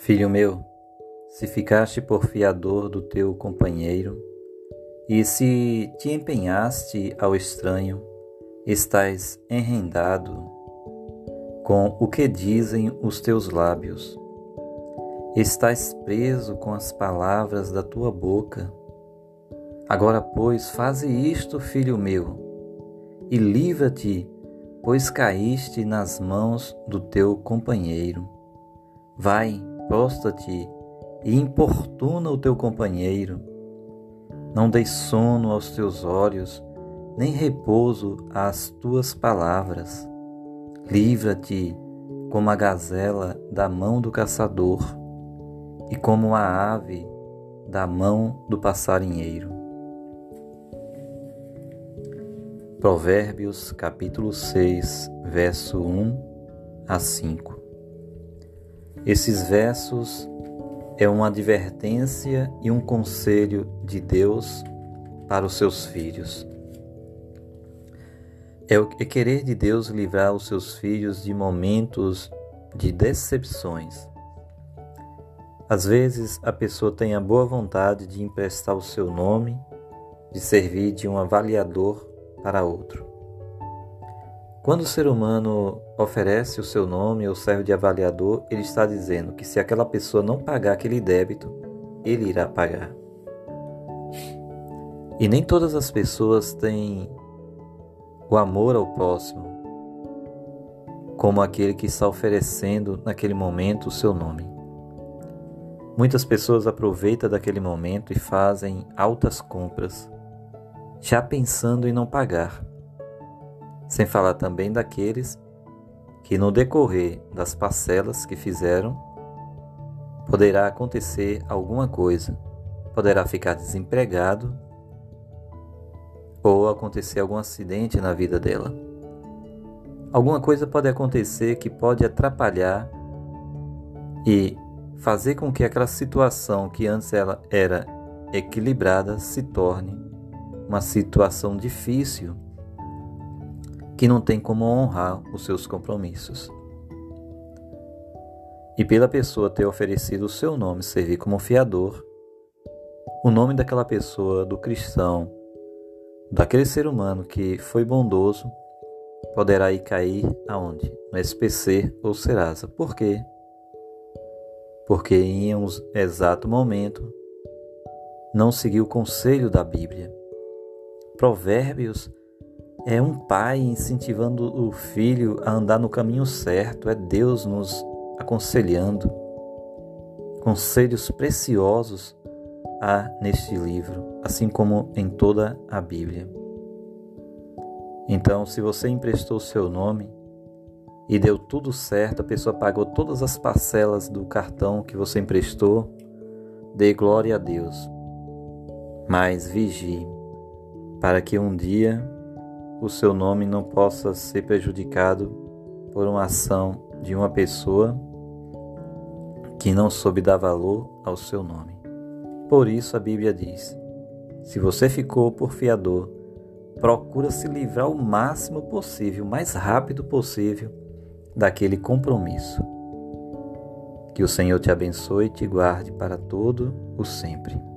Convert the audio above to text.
Filho meu, se ficaste por fiador do teu companheiro, e se te empenhaste ao estranho, estás enrendado com o que dizem os teus lábios. Estás preso com as palavras da tua boca. Agora, pois, faze isto, filho meu, e livra-te, pois caíste nas mãos do teu companheiro. Vai, prostra-te e importuna o teu companheiro. Não deis sono aos teus olhos, nem repouso às tuas palavras. Livra-te como a gazela da mão do caçador e como a ave da mão do passarinheiro. Provérbios capítulo 6, verso 1 a 5. Esses versos é uma advertência e um conselho de Deus para os seus filhos. É o é querer de Deus livrar os seus filhos de momentos de decepções. Às vezes a pessoa tem a boa vontade de emprestar o seu nome, de servir de um avaliador para outro. Quando o ser humano oferece o seu nome ou serve de avaliador, ele está dizendo que se aquela pessoa não pagar aquele débito, ele irá pagar. E nem todas as pessoas têm o amor ao próximo como aquele que está oferecendo naquele momento o seu nome. Muitas pessoas aproveitam daquele momento e fazem altas compras, já pensando em não pagar sem falar também daqueles que no decorrer das parcelas que fizeram poderá acontecer alguma coisa, poderá ficar desempregado ou acontecer algum acidente na vida dela. Alguma coisa pode acontecer que pode atrapalhar e fazer com que aquela situação que antes ela era equilibrada se torne uma situação difícil que não tem como honrar os seus compromissos. E pela pessoa ter oferecido o seu nome servir como fiador, o nome daquela pessoa, do cristão, daquele ser humano que foi bondoso, poderá ir cair aonde? No SPC ou Serasa. Por quê? Porque em um exato momento não seguiu o conselho da Bíblia. Provérbios é um pai incentivando o filho a andar no caminho certo, é Deus nos aconselhando. Conselhos preciosos há neste livro, assim como em toda a Bíblia. Então, se você emprestou seu nome e deu tudo certo, a pessoa pagou todas as parcelas do cartão que você emprestou, dê glória a Deus. Mas vigie, para que um dia o seu nome não possa ser prejudicado por uma ação de uma pessoa que não soube dar valor ao seu nome. Por isso a Bíblia diz: se você ficou por fiador, procura se livrar o máximo possível, o mais rápido possível, daquele compromisso. Que o Senhor te abençoe e te guarde para todo o sempre.